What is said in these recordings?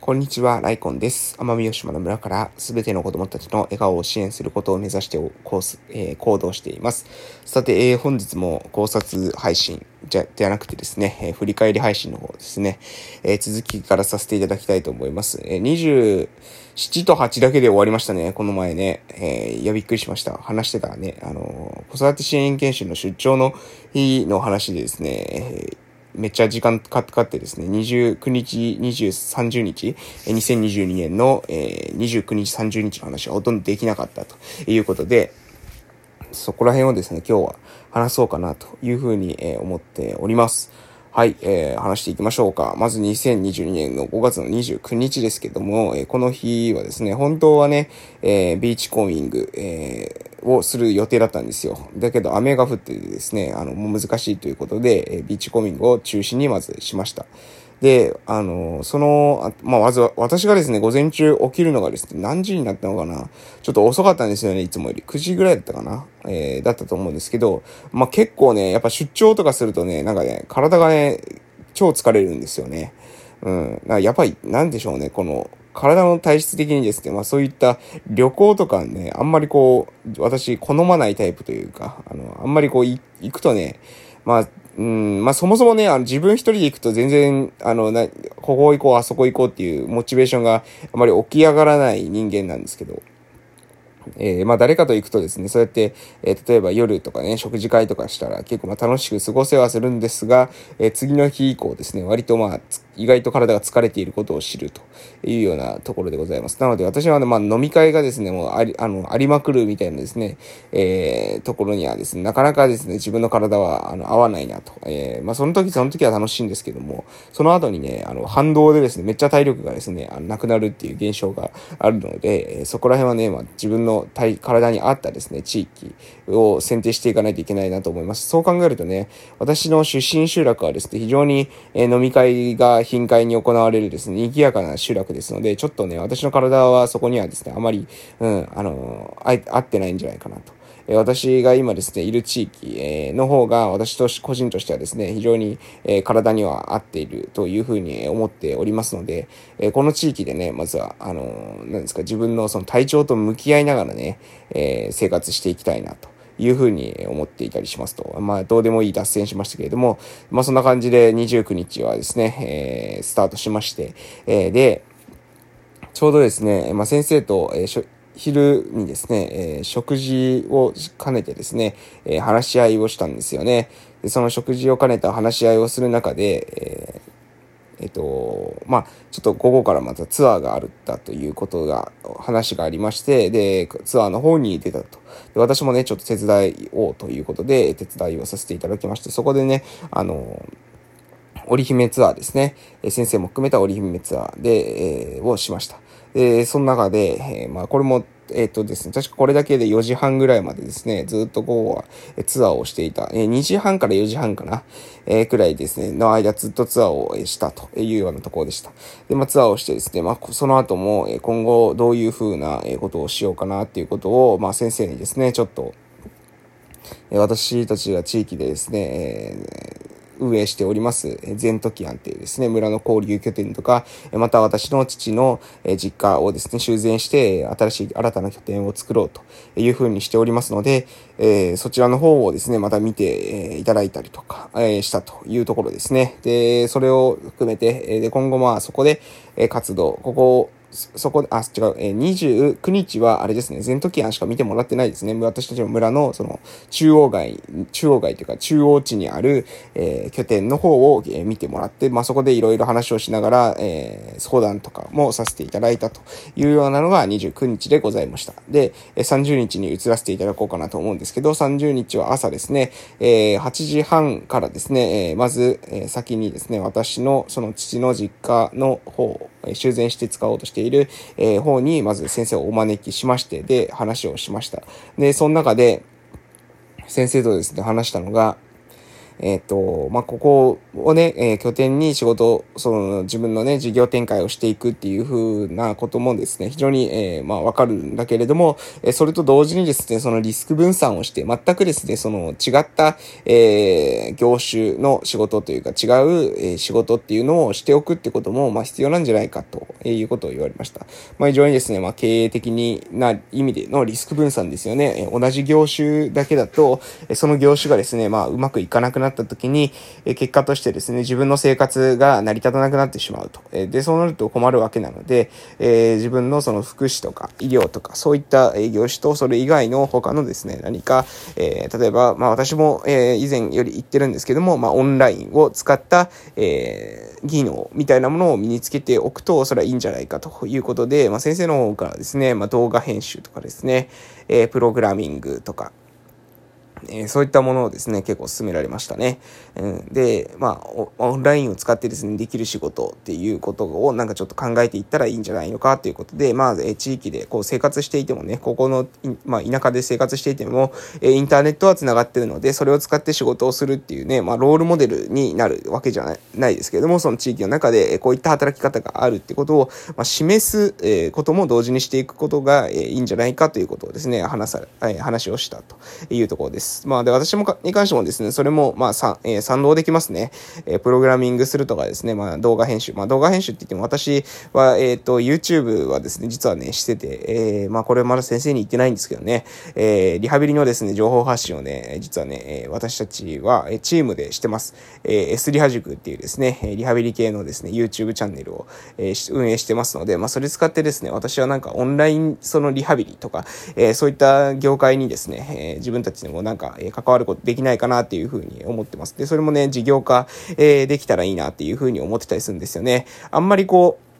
こんにちは、ライコンです。奄美大島の村からすべての子供たちの笑顔を支援することを目指してコース、えー、行動しています。さて、えー、本日も考察配信じゃ、ではなくてですね、えー、振り返り配信の方ですね、え続きからさせていただきたいと思います。え27と8だけで終わりましたね、この前ね。えいや、びっくりしました。話してたらね、あの子育て支援研修の出張の日の話でですね、えめっちゃ時間かかってですね、29日、20、30日、2022年の、えー、29日、30日の話はほとんどできなかったということで、そこら辺をですね、今日は話そうかなというふうに、え、思っております。はい、えー、話していきましょうか。まず2022年の5月の29日ですけども、えー、この日はですね、本当はね、えー、ビーチコーミング、えー、をする予定だったんですよ。だけど雨が降ってですね、あの、もう難しいということで、え、ビーチコミングを中止にまずしました。で、あの、その、まあ、まず私がですね、午前中起きるのがですね、何時になったのかなちょっと遅かったんですよね、いつもより。9時ぐらいだったかなえー、だったと思うんですけど、まあ、結構ね、やっぱ出張とかするとね、なんかね、体がね、超疲れるんですよね。うん。やっぱり、なんでしょうね、この、体の体質的にですね、まあそういった旅行とかね、あんまりこう、私好まないタイプというか、あの、あんまりこう、行くとね、まあ、うん、まあそもそもね、あの自分一人で行くと全然、あの、な、ここ行こう、あそこ行こうっていうモチベーションがあまり起き上がらない人間なんですけど、えー、まあ誰かと行くとですね、そうやって、えー、例えば夜とかね、食事会とかしたら結構まあ楽しく過ごせはするんですが、えー、次の日以降ですね、割とまあ、意外と体が疲れていることを知るというようなところでございます。なので私は、ね、まあ飲み会がですね、もうあり、あの、ありまくるみたいなですね、えー、ところにはですね、なかなかですね、自分の体は、あの、合わないなと。えー、まあその時その時は楽しいんですけども、その後にね、あの、反動でですね、めっちゃ体力がですね、あのなくなるっていう現象があるので、え、そこら辺はね、まあ自分の体、体に合ったですね、地域を選定していかないといけないなと思います。そう考えるとね、私の出身集落はですね、非常に、え、飲み会が頻回に行われるですね、賑やかな集落ですので、ちょっとね、私の体はそこにはですね、あまり、うん、あの、合ってないんじゃないかなと。え私が今ですね、いる地域、えの方が私と個人としてはですね、非常に、え体には合っているというふうに思っておりますので、えこの地域でね、まずは、あの、何ですか、自分のその体調と向き合いながらね、え生活していきたいなと。いうふうに思っていたりしますと。まあ、どうでもいい脱線しましたけれども、まあ、そんな感じで29日はですね、えー、スタートしまして、えー、で、ちょうどですね、まあ、先生と、えー、昼にですね、えー、食事を兼ねてですね、えー、話し合いをしたんですよね。で、その食事を兼ねた話し合いをする中で、えっと、まあ、ちょっと午後からまたツアーがあるったということが、話がありまして、で、ツアーの方に出たと。で私もね、ちょっと手伝いをということで、手伝いをさせていただきまして、そこでね、あの、織姫ツアーですね。先生も含めた織姫ツアーで、えー、をしました。で、その中で、えー、まあ、これもえっ、ー、とですね、確かこれだけで4時半ぐらいまでですね、ずっと午後はツアーをしていた、えー、2時半から4時半かな、えー、くらいですね、の間ずっとツアーをしたというようなところでした。で、まあツアーをしてですね、まあその後も今後どういうふうなことをしようかなっていうことを、まあ先生にですね、ちょっと、私たちが地域でですね、えー運営しております、ゼントキアンっていうですね、村の交流拠点とか、また私の父の実家をですね、修繕して、新しい新たな拠点を作ろうというふうにしておりますので、え、そちらの方をですね、また見ていただいたりとか、え、したというところですね。で、それを含めて、で、今後まあそこで活動、ここをそこ、あ、違う、えー、29日は、あれですね、全時案しか見てもらってないですね。私たちの村の、その、中央街、中央街というか、中央地にある、えー、拠点の方を、えー、見てもらって、まあ、そこでいろいろ話をしながら、えー、相談とかもさせていただいたというようなのが29日でございました。で、30日に移らせていただこうかなと思うんですけど、30日は朝ですね、えー、8時半からですね、えー、まず、えー、先にですね、私の、その父の実家の方、修繕して使おうとしている、え、方に、まず先生をお招きしまして、で、話をしました。で、その中で、先生とですね、話したのが、えっ、ー、と、まあ、ここをね、えー、拠点に仕事、その自分のね、事業展開をしていくっていう風なこともですね、非常に、えー、まあ、わかるんだけれども、えそれと同時にですね、そのリスク分散をして、全くですね、その違った、え業種の仕事というか違う、え仕事っていうのをしておくってことも、まあ、必要なんじゃないかということを言われました。まあ、非常にですね、まあ、経営的にな意味でのリスク分散ですよね。え同じ業種だけだと、えその業種がですね、まあ、うまくいかなくなった時に、え結果としてですね、自分の生活が成り立たなくなってしまうと。えで、そうなると困るわけなので、え自分のその福祉とか医療とか、そういった業種とそれ以外の他のですね、何か、え例えば、まあ、私も、え以前より言ってるんですけども、まあ、オンラインを使った、え技能みたいなものを身につけておくと、それはいいんじゃないかということで、まあ、先生の方からですね、まあ、動画編集とかですね、え、プログラミングとか、えー、そういったものをですね、結構進められましたね。うん、で、まあオンラインを使ってですね、できる仕事っていうことをなんかちょっと考えていったらいいんじゃないのかということで、まあ、えー、地域でこう生活していてもね、ここの、まあ、田舎で生活していても、えー、インターネットは繋がってるので、それを使って仕事をするっていうね、まあ、ロールモデルになるわけじゃないですけれども、その地域の中でこういった働き方があるってことを、まあ、示す、えー、ことも同時にしていくことが、えー、いいんじゃないかということをですね、話さ、えー、話をしたというところです。まあ、で、私もか、に関してもですね、それも、まあ、さ、えー、賛同できますね。えー、プログラミングするとかですね、まあ、動画編集。まあ、動画編集って言っても、私は、えっ、ー、と、YouTube はですね、実はね、してて、えー、まあ、これまだ先生に言ってないんですけどね、えー、リハビリのですね、情報発信をね、実はね、え私たちは、えチームでしてます。えー、S リハ塾っていうですね、リハビリ系のですね、YouTube チャンネルを、えー、運営してますので、まあ、それ使ってですね、私はなんかオンライン、そのリハビリとか、えー、そういった業界にですね、えー、自分たちでもなんか、え、関わることできないかなっていうふうに思ってます。で、それもね、事業化、えー、できたらいいなっていうふうに思ってたりするんですよね。あんまりこう、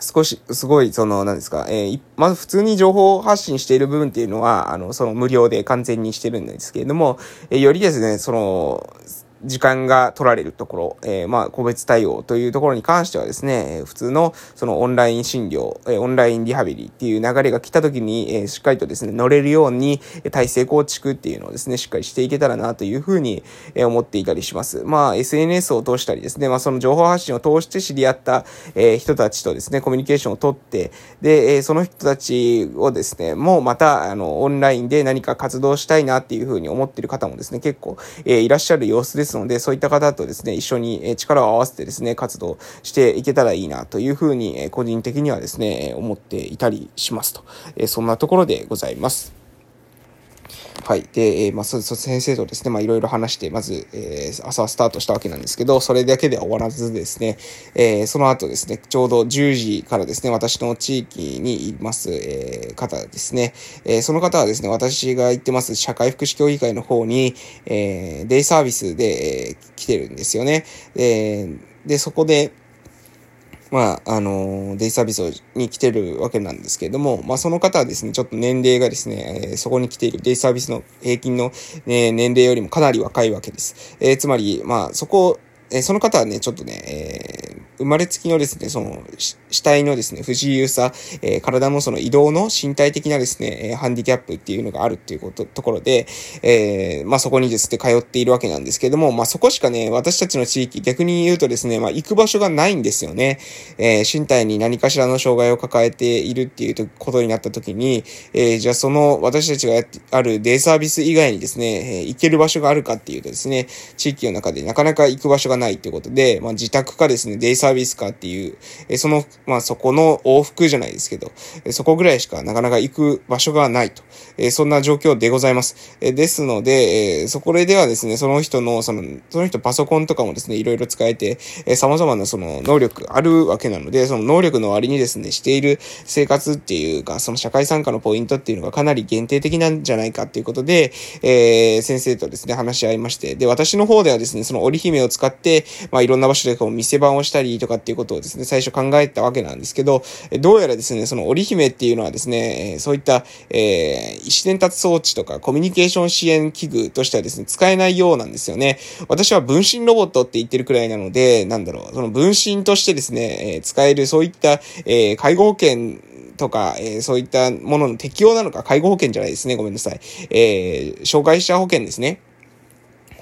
少し、すごい、その、何ですか、えー、まず普通に情報発信している部分っていうのは、あの、その無料で完全にしてるんですけれども、えー、よりですね、その、時間が取られるところ、えー、まあ、個別対応というところに関してはですね、普通のそのオンライン診療、えオンラインリハビリっていう流れが来た時に、えしっかりとですね、乗れるように体制構築っていうのをですね、しっかりしていけたらなというふうに思っていたりします。まあ、SNS を通したりですね、まあ、その情報発信を通して知り合った、え人たちとですね、コミュニケーションをとって、で、えその人たちをですね、もうまた、あの、オンラインで何か活動したいなっていうふうに思っている方もですね、結構、えいらっしゃる様子ですので、そういった方とですね、一緒に力を合わせてですね、活動していけたらいいなというふうに、個人的にはですね、思っていたりしますと。そんなところでございます。はい。で、えー、まあ、そ、そ、先生とですね、まあ、いろいろ話して、まず、えー、朝スタートしたわけなんですけど、それだけでは終わらずですね、えー、その後ですね、ちょうど10時からですね、私の地域にいます、えー、方ですね、えー、その方はですね、私が行ってます社会福祉協議会の方に、えー、デイサービスで、えー、来てるんですよね。えー、で、そこで、まあ、あの、デイサービスに来てるわけなんですけれども、まあ、その方はですね、ちょっと年齢がですね、え、そこに来ているデイサービスの平均の、え年齢よりもかなり若いわけです。え、つまり、まあ、そこ、えー、その方はね、ちょっとね、えー、生まれつきのですね、その、死体のですね、不自由さ、えー、体のその移動の身体的なですね、えハンディキャップっていうのがあるっていうこと、ところで、え、まあそこにですね、通っているわけなんですけども、まあそこしかね、私たちの地域、逆に言うとですね、まあ行く場所がないんですよね。え、身体に何かしらの障害を抱えているっていうことになった時に、えー、じゃあその私たちがやってあるデイサービス以外にですね、え、行ける場所があるかっていうとですね、地域の中でなかなか行く場所がないってことで、まあ自宅かですね、デイサービスかっていう、えー、その、まあそこの往復じゃないですけど、えー、そこぐらいしかなかなか行く場所がないと、えー、そんな状況でございます。えー、ですので、えー、そこではですね、その人の、その、その人パソコンとかもですね、いろいろ使えて、えー、様々なその能力あるわけなので、その能力の割にですね、している生活っていうか、その社会参加のポイントっていうのがかなり限定的なんじゃないかっていうことで、えー、先生とですね、話し合いまして、で、私の方ではですね、その織姫を使って、まあ、いろんな場所でこう店番をしたりとかっていうことをですね、最初考えたわけなんですけど、どうやらですね、その織姫っていうのはですね、そういった、えー、意思伝達装置とかコミュニケーション支援器具としてはですね、使えないようなんですよね。私は分身ロボットって言ってるくらいなので、なんだろう、その分身としてですね、え、使えるそういった、えー、介護保険とか、えー、そういったものの適用なのか、介護保険じゃないですね。ごめんなさい。えー、障害者保険ですね。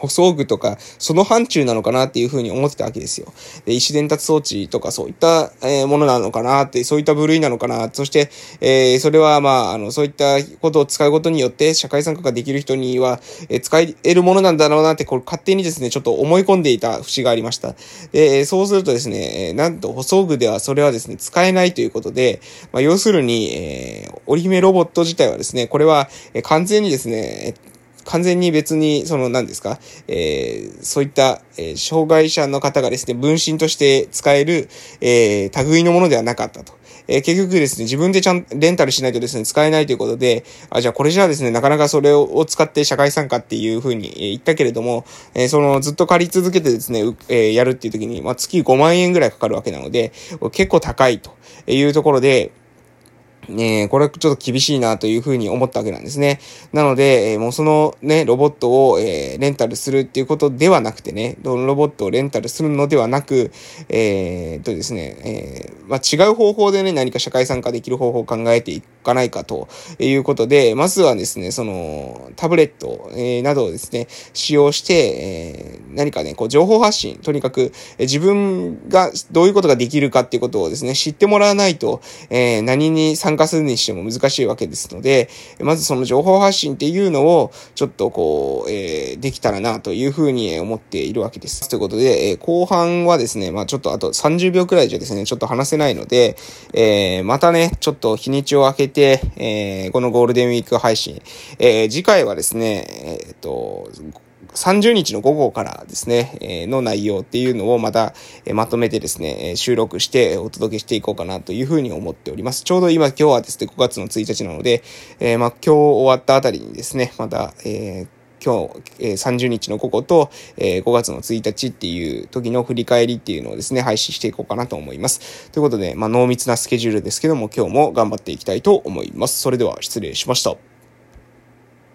舗装具とか、その範疇なのかなっていうふうに思ってたわけですよ。で、意思伝達装置とかそういった、えー、ものなのかなって、そういった部類なのかな。そして、えー、それはまあ、あの、そういったことを使うことによって社会参加ができる人には、えー、使えるものなんだろうなって、これ勝手にですね、ちょっと思い込んでいた節がありました。で、そうするとですね、なんと舗装具ではそれはですね、使えないということで、まあ、要するに、えー、折り姫ロボット自体はですね、これは、え完全にですね、完全に別に、その何ですか、えー、そういった、えー、障害者の方がですね、分身として使える、えー、類のものではなかったと。えー、結局ですね、自分でちゃん、レンタルしないとですね、使えないということで、あ、じゃあこれじゃあですね、なかなかそれを使って社会参加っていうふうに言ったけれども、えー、そのずっと借り続けてですね、えー、やるっていう時に、まあ、月5万円ぐらいかかるわけなので、結構高いというところで、ねえ、これはちょっと厳しいなというふうに思ったわけなんですね。なので、えー、もうそのね、ロボットを、えー、レンタルするっていうことではなくてね、ロボットをレンタルするのではなく、えー、とですね、えー、まあ、違う方法でね、何か社会参加できる方法を考えていかないかということで、まずはですね、その、タブレット、えー、などをですね、使用して、えー、何かね、こう、情報発信、とにかく、えー、自分がどういうことができるかっていうことをですね、知ってもらわないと、えー、何に参加するにしても難しいわけですので、まずその情報発信っていうのを、ちょっとこう、えー、できたらなというふうに思っているわけです。ということで、えー、後半はですね、まあちょっとあと30秒くらいじゃですね、ちょっと話せないので、えー、またね、ちょっと日にちを空けて、えー、このゴールデンウィーク配信、えー、次回はですね、えっ、と、30日の午後からですね、え、の内容っていうのをまた、え、まとめてですね、収録してお届けしていこうかなというふうに思っております。ちょうど今今日はですね、5月の1日なので、え、まあ今日終わったあたりにですね、また、えー、今日、えー、30日の午後と、えー、5月の1日っていう時の振り返りっていうのをですね、配信していこうかなと思います。ということで、まあ、濃密なスケジュールですけども、今日も頑張っていきたいと思います。それでは失礼しました。